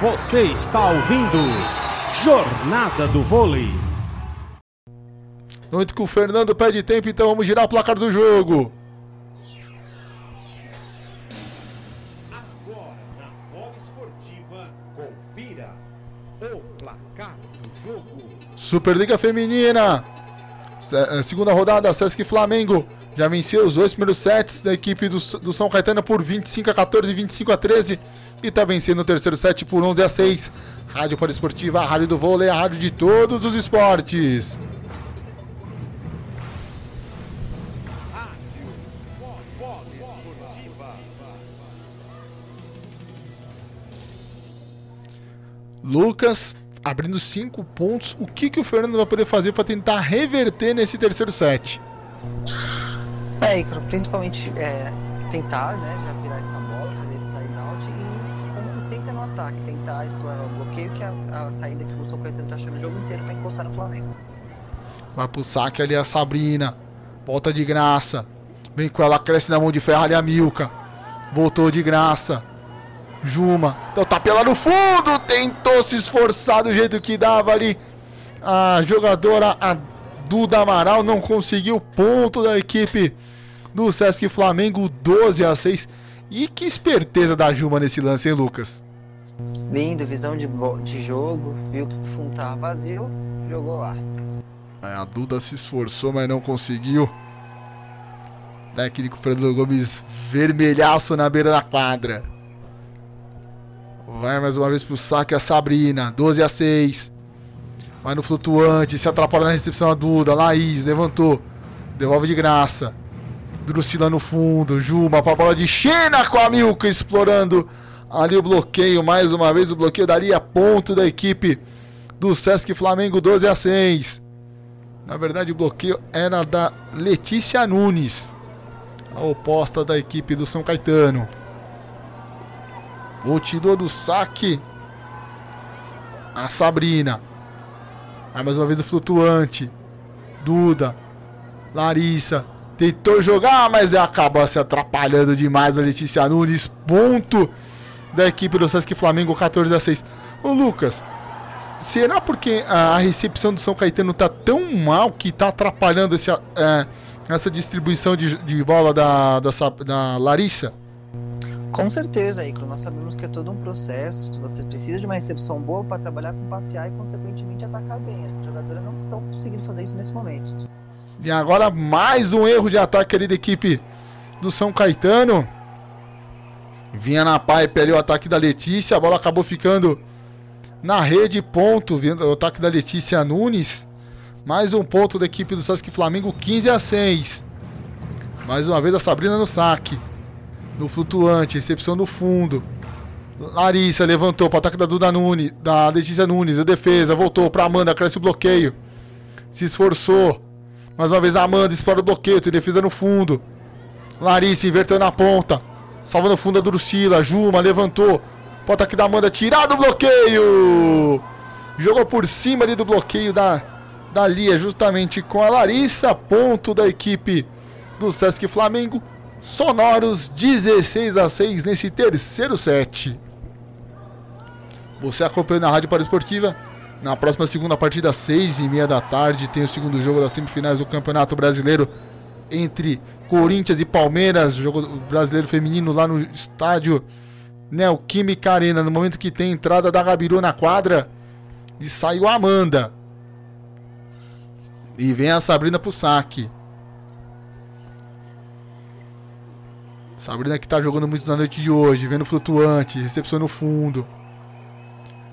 Você está ouvindo Jornada do Vôlei. Muito que o Fernando pede tempo, então vamos girar o placar do jogo. Agora na bola esportiva, confira o placar do jogo. Superliga Feminina. Eh, Segunda rodada, Sesc Flamengo. Já venceu os dois primeiros sets da equipe do, do São Caetano por 25 a 14 e 25 a 13. E tá vencendo o terceiro set por 11 a 6. Rádio Poliesportiva, a rádio do vôlei, a rádio de todos os esportes. Lucas abrindo 5 pontos. O que, que o Fernando vai poder fazer para tentar reverter nesse terceiro set? É, Icaro, principalmente é, tentar, né, já virar essa bola, fazer esse side out e consistência no ataque, tentar explorar o bloqueio, que é a, a saída que o São Caetano tá achando o jogo inteiro pra encostar no Flamengo. Vai pro saque ali a Sabrina. Volta de graça. Vem com ela, cresce na mão de ferro ali a Milka. Voltou de graça. Juma. Deu tapinha lá no fundo. Tentou se esforçar do jeito que dava ali. A jogadora, a Duda Amaral, não conseguiu ponto da equipe do Sesc Flamengo 12 a 6. E que esperteza da Juma nesse lance, hein, Lucas? Lindo, visão de, de jogo, viu que o fundo tava vazio, jogou lá. A Duda se esforçou, mas não conseguiu. Técnico Fernando Gomes vermelhaço na beira da quadra. Vai mais uma vez pro saque a Sabrina. 12 a 6. Vai no flutuante. Se atrapalha na recepção a Duda. Laís levantou. Devolve de graça. Drusila no fundo. Juma pra bola de Xena com a Milka explorando ali o bloqueio. Mais uma vez o bloqueio daria ponto da equipe do Sesc Flamengo 12 a 6. Na verdade, o bloqueio era da Letícia Nunes, a oposta da equipe do São Caetano. O do saque a Sabrina. Aí mais uma vez o flutuante. Duda. Larissa. Tentou jogar, mas acabou se atrapalhando demais a Letícia Nunes. Ponto da equipe do Sesc Flamengo 14 a 6. Ô Lucas, Será porque a recepção do São Caetano tá tão mal que tá atrapalhando esse, é, essa distribuição de, de bola da, da Larissa? Com certeza, Icaro, nós sabemos que é todo um processo, você precisa de uma recepção boa para trabalhar com passear e, consequentemente, atacar bem. As jogadoras não estão conseguindo fazer isso nesse momento. E agora mais um erro de ataque ali da equipe do São Caetano. Vinha na pipe ali o ataque da Letícia, a bola acabou ficando na rede, ponto, o ataque da Letícia Nunes. Mais um ponto da equipe do Sesc Flamengo, 15 a 6. Mais uma vez a Sabrina no saque. No flutuante, recepção no fundo. Larissa levantou para o ataque da Duda Nunes, da Letícia Nunes, a defesa, voltou para Amanda, cresce o bloqueio. Se esforçou. Mais uma vez a Amanda explora o bloqueio, tem defesa no fundo. Larissa inverteu na ponta. Salva no fundo a Drusila. Juma levantou. Pro ataque da Amanda, tirado o bloqueio. Jogou por cima ali do bloqueio da, da Lia, justamente com a Larissa. Ponto da equipe do Sesc Flamengo. Sonoros 16 a 6 nesse terceiro set. Você acompanha na Rádio Paraesportiva. Na próxima segunda partida, às 6 e meia da tarde, tem o segundo jogo das semifinais do Campeonato Brasileiro entre Corinthians e Palmeiras, jogo brasileiro feminino lá no estádio Neoquímica Arena. No momento que tem entrada da Gabiru na quadra e saiu a Amanda. E vem a Sabrina pro saque. Sabrina que tá jogando muito na noite de hoje, vendo flutuante, recepção no fundo.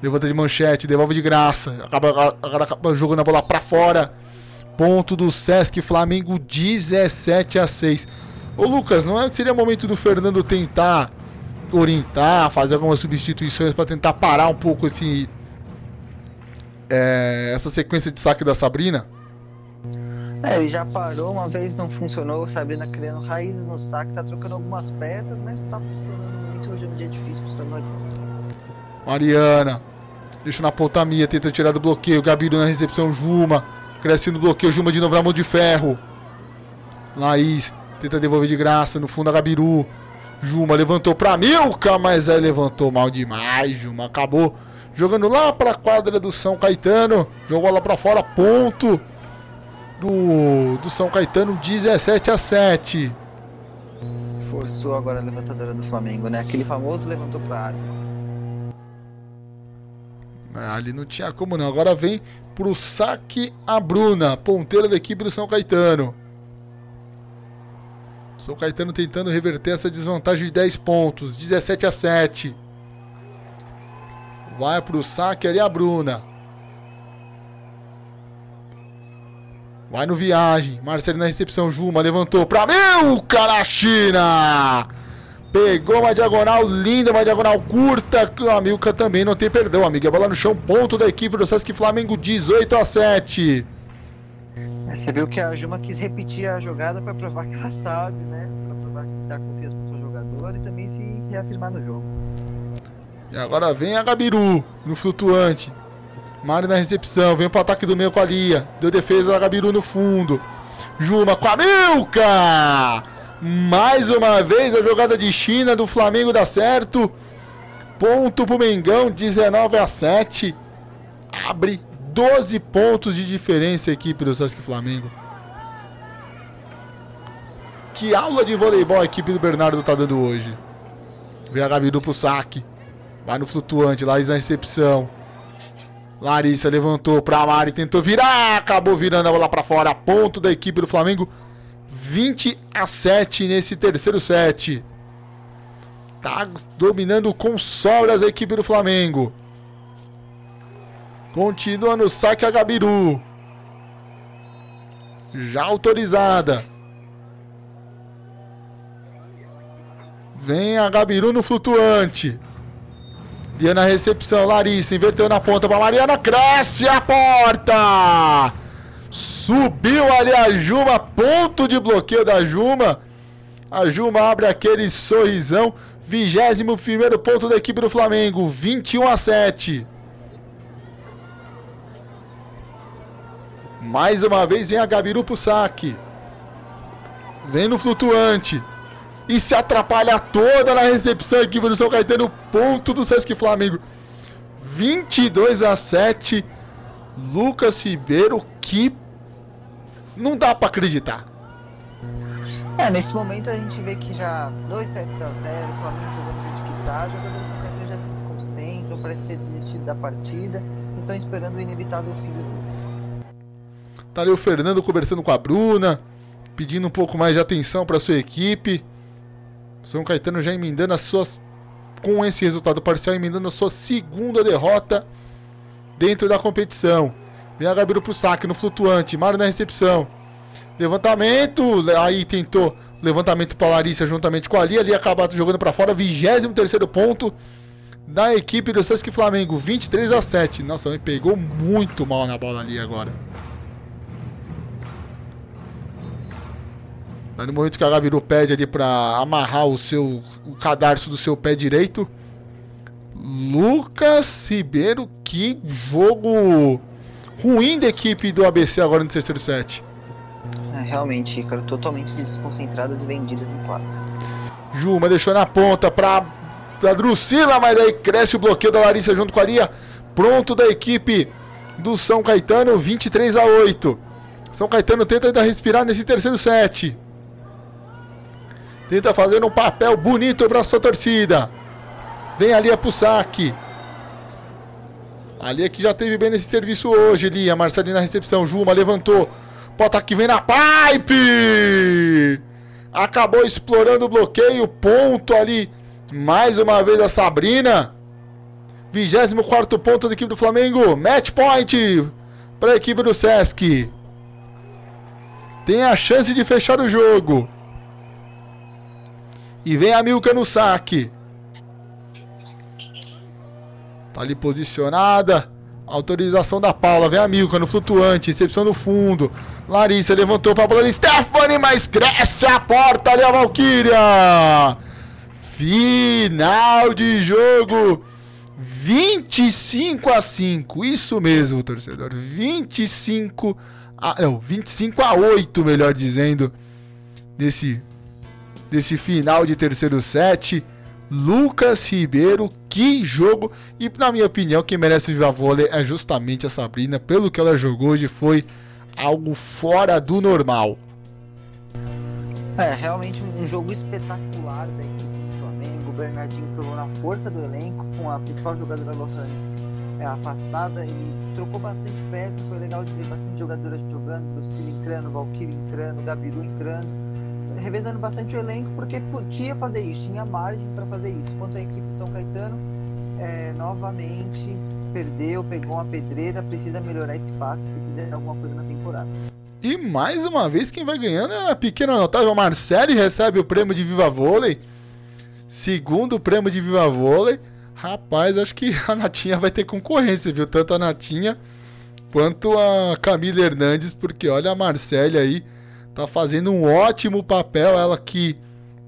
Levanta de manchete, devolve de graça. Acaba, acaba jogando a bola pra fora. Ponto do Sesc Flamengo 17 a 6. Ô Lucas, não é- seria momento do Fernando tentar orientar, fazer algumas substituições pra tentar parar um pouco esse é, essa sequência de saque da Sabrina? É, ele já parou, uma vez não funcionou, Sabrina criando raízes no saco, tá trocando algumas peças, mas não tá funcionando muito. Hoje é um dia difícil pro Samuel. Mariana. Deixa na ponta minha, tenta tirar do bloqueio. Gabiru na recepção, Juma. Cresce no bloqueio, Juma de novo na mão de ferro. Laís tenta devolver de graça. No fundo, a Gabiru. Juma levantou pra Milka, mas aí levantou mal demais. Juma acabou jogando lá pra quadra do São Caetano. Jogou lá pra fora, ponto do, do São Caetano, 17 a 7. Forçou agora a levantadora do Flamengo, né? Aquele famoso levantou pra área. Ah, Ali não tinha como não. Agora vem pro saque a Bruna, ponteira da equipe do São Caetano. São Caetano tentando reverter essa desvantagem de 10 pontos, 17 a 7. Vai pro saque ali a Bruna. Vai no viagem. Marcelo na recepção. Juma levantou pra Milka na China. Pegou uma diagonal linda, uma diagonal curta. A Milka também não tem perdão, amiga. Bola no chão, ponto da equipe do Sesc Flamengo, 18 a 7. É, Você viu que a Juma quis repetir a jogada pra provar que ela sabe, né? Pra provar que dá confiança pro seu jogador e também se reafirmar no jogo. E agora vem a Gabiru no flutuante. Mário na recepção, vem pro ataque do meio com a Lia. Deu defesa da Gabiru no fundo. Juma com a Milka! Mais uma vez a jogada de China do Flamengo dá certo. Ponto pro Mengão, 19 a 7. Abre 12 pontos de diferença equipe do Sesc Flamengo. Que aula de voleibol a equipe do Bernardo tá dando hoje. Vem a Gabiru pro saque. Vai no flutuante, Laís na recepção. Larissa levantou pra Mari, tentou virar, acabou virando a bola pra fora. Ponto da equipe do Flamengo, 20 a 7 nesse terceiro set. Tá dominando com sobras a equipe do Flamengo. Continua no saque a Gabiru. Já autorizada. Vem a Gabiru no flutuante. Lia na recepção, Larissa inverteu na ponta para Mariana, cresce a porta! Subiu ali a Juma, ponto de bloqueio da Juma. A Juma abre aquele sorrisão, 21 primeiro ponto da equipe do Flamengo, 21 a 7. Mais uma vez vem a Gabiru pro saque. Vem no flutuante e se atrapalha toda na recepção aqui do São Caetano, ponto do Sesc Flamengo. 22 a 7. Lucas Ribeiro, que não dá pra acreditar. É, nesse momento a gente vê que já 2 sets a 0, o Flamengo jogando do jeito que tá, os jogadores do São Caetano já se desconcentram, parece ter desistido da partida, estão esperando o inevitável fim do jogo. Tá ali o Fernando conversando com a Bruna, pedindo um pouco mais de atenção para sua equipe. São Caetano já emendando as suas. Com esse resultado parcial, emendando a sua segunda derrota dentro da competição. Vem a Gabiru pro saque no flutuante. Mário na recepção. Levantamento. Aí tentou levantamento para Larissa juntamente com a Ali. Ali acaba jogando para fora. 23 ponto da equipe do Sesc Flamengo. 23 a 7. Nossa, me pegou muito mal na bola ali agora. Mas no momento que a Gabiru pede ali pra amarrar o seu o cadarço do seu pé direito. Lucas Ribeiro, que jogo ruim da equipe do ABC agora no terceiro set. É, realmente, cara, totalmente desconcentradas e vendidas em quadra. Juma deixou na ponta pra, pra Drusila, mas aí cresce o bloqueio da Larissa junto com a Lia. Pronto da equipe do São Caetano, 23 a 8. São Caetano tenta ainda respirar nesse terceiro set. Tenta fazer um papel bonito para sua torcida. Vem a Lia pro saque. A Lia que já teve bem nesse serviço hoje, Lia. Marcelinho na recepção. Juma levantou. Bota que vem na pipe. Acabou explorando o bloqueio. Ponto ali. Mais uma vez a Sabrina. 24 ponto da equipe do Flamengo. Match point para a equipe do Sesc. Tem a chance de fechar o jogo. E vem a Milka no saque. Tá ali posicionada. Autorização da Paula. Vem a Milka no flutuante. Recepção no fundo. Larissa levantou pra bola. Stephanie, mas cresce a porta ali a Valkyria. Final de jogo. 25 a 5. Isso mesmo, torcedor. 25 a, não, 25 a 8, melhor dizendo. Nesse desse final de terceiro set. Lucas Ribeiro, que jogo! E na minha opinião, quem merece Viva Vôlei é justamente a Sabrina. Pelo que ela jogou hoje, foi algo fora do normal. É, realmente um jogo espetacular da equipe do Flamengo. O Bernardinho provou na força do elenco, com a principal jogadora Lohane é, afastada e trocou bastante peça. Foi legal de ver bastante jogadoras jogando, Lucille entrando, Valkyrie entrando, Gabiru entrando, revezando bastante o elenco, porque podia fazer isso, tinha margem para fazer isso. Quanto à equipe de São Caetano, é, novamente perdeu, pegou uma pedreira, precisa melhorar esse passe se quiser alguma coisa na temporada. E mais uma vez quem vai ganhando é a pequena notável Marcele, recebe o prêmio de Viva Vôlei. Segundo prêmio de Viva Vôlei. Rapaz, acho que a Natinha vai ter concorrência, viu? Tanto a Natinha quanto a Camila Hernandes, porque olha a Marcele aí, tá fazendo um ótimo papel. Ela que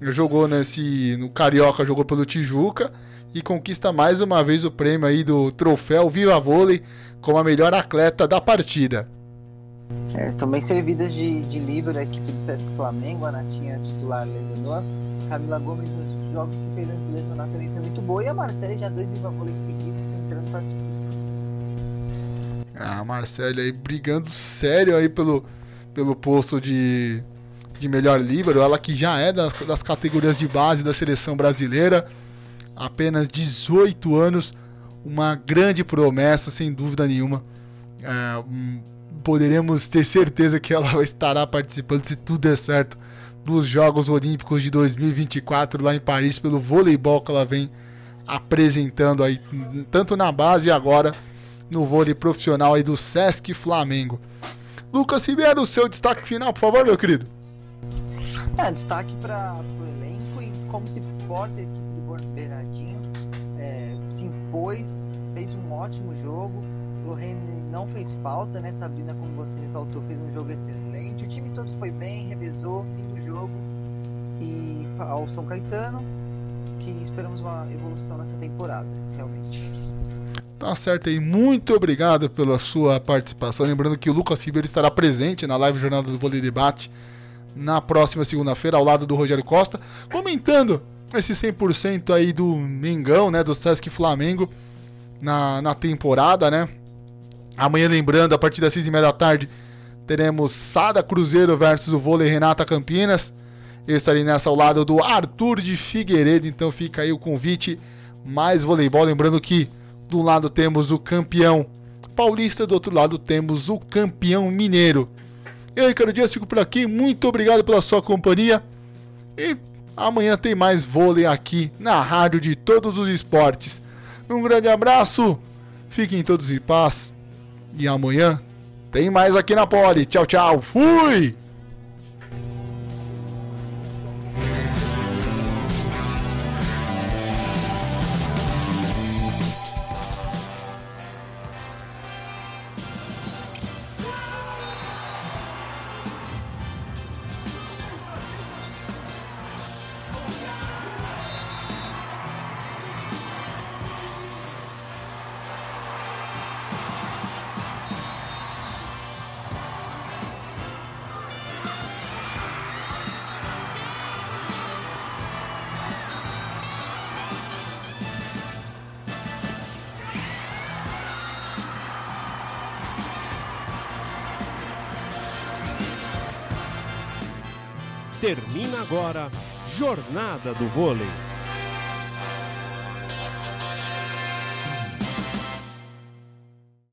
jogou nesse no Carioca, jogou pelo Tijuca e conquista mais uma vez o prêmio aí do troféu Viva Vôlei como a melhor atleta da partida. É, também servidas de, de livro a equipe do Sesc Flamengo, a Natinha titular lesionou. Camila Gomes nos jogos que fez antes de lesionar também foi muito boa. E a Marcele já dois viva vôlei seguidos entrando para disputa. A Marcele aí brigando sério aí pelo, pelo posto de, de melhor líbero. Ela que já é das, das categorias de base da seleção brasileira. Apenas 18 anos. Uma grande promessa, sem dúvida nenhuma. É, um, poderemos ter certeza que ela estará participando, se tudo der certo, dos Jogos Olímpicos de 2024 lá em Paris pelo voleibol que ela vem apresentando aí, tanto na base e agora no vôlei profissional aí do Sesc Flamengo. Lucas Ribeiro, o seu destaque final, por favor, meu querido. É, destaque para o elenco e como se porta a equipe do Bernardinho. É, se impôs, fez um ótimo jogo. Lorraine não fez falta, né? Sabrina, como você ressaltou, fez um jogo excelente. O time todo foi bem, revezou, fim do jogo. E ao São Caetano, que esperamos uma evolução nessa temporada, realmente. Tá certo aí, muito obrigado pela sua participação. Lembrando que o Lucas Ribeiro estará presente na live Jornada do Vôlei Debate na próxima segunda-feira, ao lado do Rogério Costa, comentando esse 100% aí do Mengão, né, do Sesc Flamengo na, na temporada, né? Amanhã, lembrando, a partir das 6 e meia da tarde, teremos Sada Cruzeiro versus o Vôlei Renata Campinas. Eu estarei nessa ao lado do Arthur de Figueiredo, então fica aí o convite. Mais voleibol, lembrando que do lado temos o campeão paulista, do outro lado temos o campeão mineiro. Eu, Ricardo Dias, fico por aqui. Muito obrigado pela sua companhia. E amanhã tem mais vôlei aqui na Rádio de Todos os Esportes. Um grande abraço, fiquem todos em paz. E amanhã tem mais aqui na Poli. Tchau, tchau. Fui! Termina agora Jornada do Vôlei.